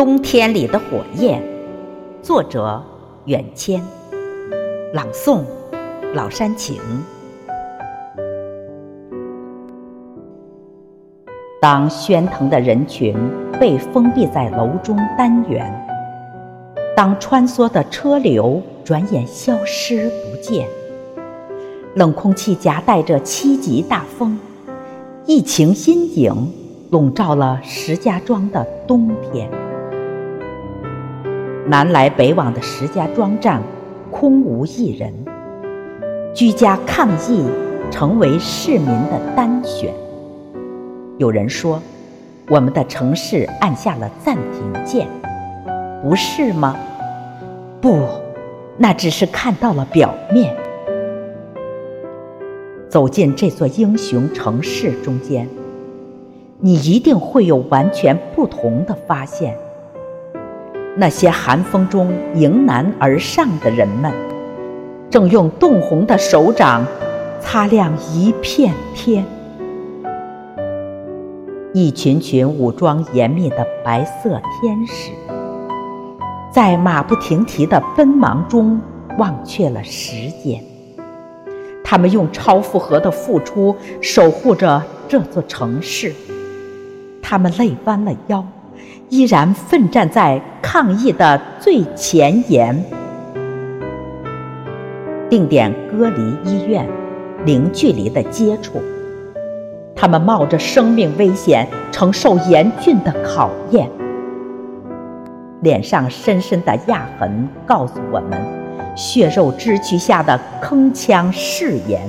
冬天里的火焰，作者远迁，朗诵老山情。当喧腾的人群被封闭在楼中单元，当穿梭的车流转眼消失不见，冷空气夹带着七级大风，疫情阴影笼罩了石家庄的冬天。南来北往的石家庄站空无一人，居家抗疫成为市民的单选。有人说，我们的城市按下了暂停键，不是吗？不，那只是看到了表面。走进这座英雄城市中间，你一定会有完全不同的发现。那些寒风中迎难而上的人们，正用冻红的手掌擦亮一片天。一群群武装严密的白色天使，在马不停蹄的奔忙中忘却了时间。他们用超负荷的付出守护着这座城市，他们累弯了腰。依然奋战在抗疫的最前沿，定点隔离医院，零距离的接触，他们冒着生命危险承受严峻的考验，脸上深深的压痕告诉我们，血肉之躯下的铿锵誓言，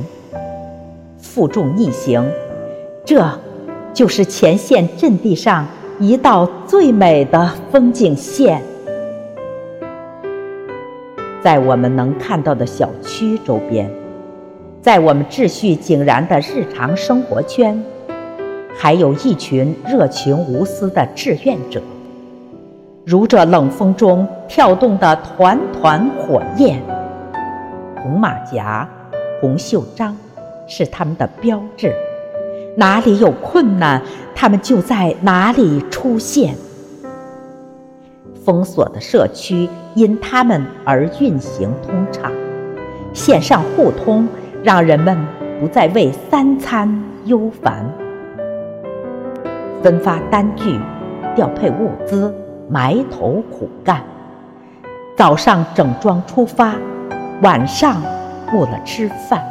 负重逆行，这就是前线阵地上。一道最美的风景线，在我们能看到的小区周边，在我们秩序井然的日常生活圈，还有一群热情无私的志愿者，如这冷风中跳动的团团火焰。红马甲、红袖章，是他们的标志。哪里有困难，他们就在哪里出现。封锁的社区因他们而运行通畅，线上互通让人们不再为三餐忧烦。分发单据、调配物资、埋头苦干，早上整装出发，晚上顾了吃饭。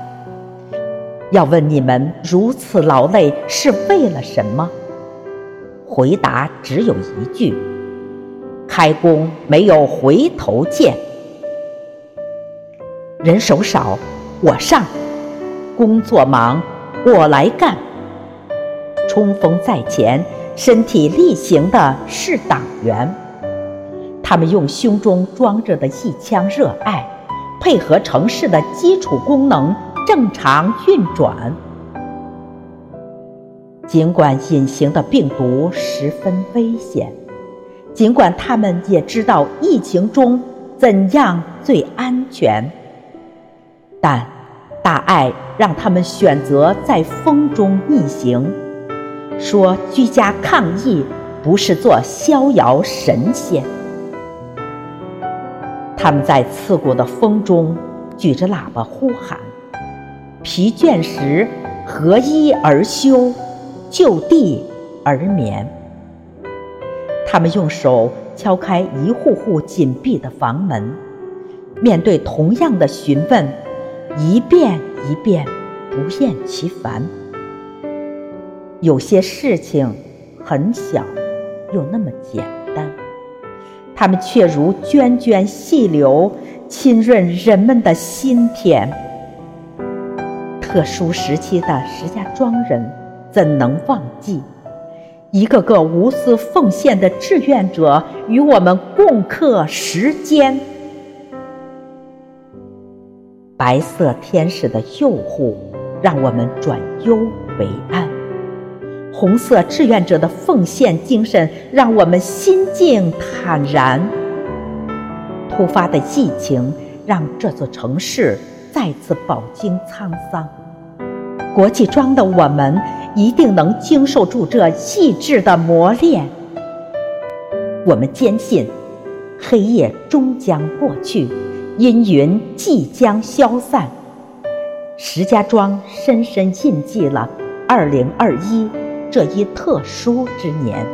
要问你们如此劳累是为了什么？回答只有一句：开工没有回头箭。人手少，我上；工作忙，我来干。冲锋在前，身体力行的是党员。他们用胸中装着的一腔热爱，配合城市的基础功能。正常运转。尽管隐形的病毒十分危险，尽管他们也知道疫情中怎样最安全，但大爱让他们选择在风中逆行，说居家抗疫不是做逍遥神仙。他们在刺骨的风中举着喇叭呼喊。疲倦时，合衣而休，就地而眠。他们用手敲开一户户紧闭的房门，面对同样的询问，一遍一遍，不厌其烦。有些事情很小，又那么简单，他们却如涓涓细流，浸润人们的心田。特殊时期的石家庄人怎能忘记一个个无私奉献的志愿者与我们共克时艰？白色天使的诱护让我们转忧为安，红色志愿者的奉献精神让我们心境坦然。突发的疫情让这座城市再次饱经沧桑。国际庄的我们一定能经受住这细致的磨练。我们坚信，黑夜终将过去，阴云即将消散。石家庄深深印记了2021这一特殊之年，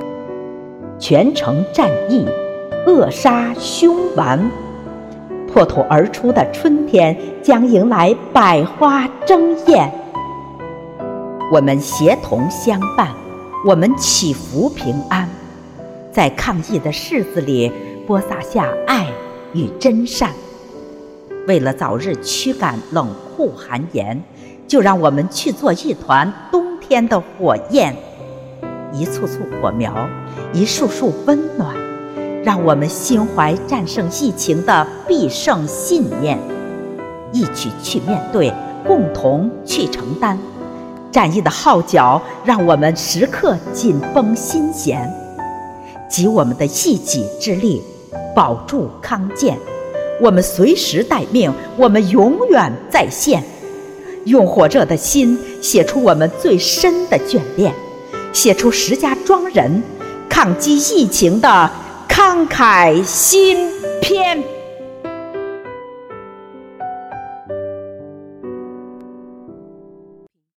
全城战役，扼杀凶顽。破土而出的春天将迎来百花争艳。我们协同相伴，我们祈福平安，在抗疫的柿子里播撒下爱与真善。为了早日驱赶冷酷寒严，就让我们去做一团冬天的火焰，一簇簇火苗，一束束温暖。让我们心怀战胜疫情的必胜信念，一起去面对，共同去承担。战役的号角让我们时刻紧绷心弦，集我们的一己之力，保住康健。我们随时待命，我们永远在线。用火热的心写出我们最深的眷恋，写出石家庄人抗击疫情的。慷慨新篇。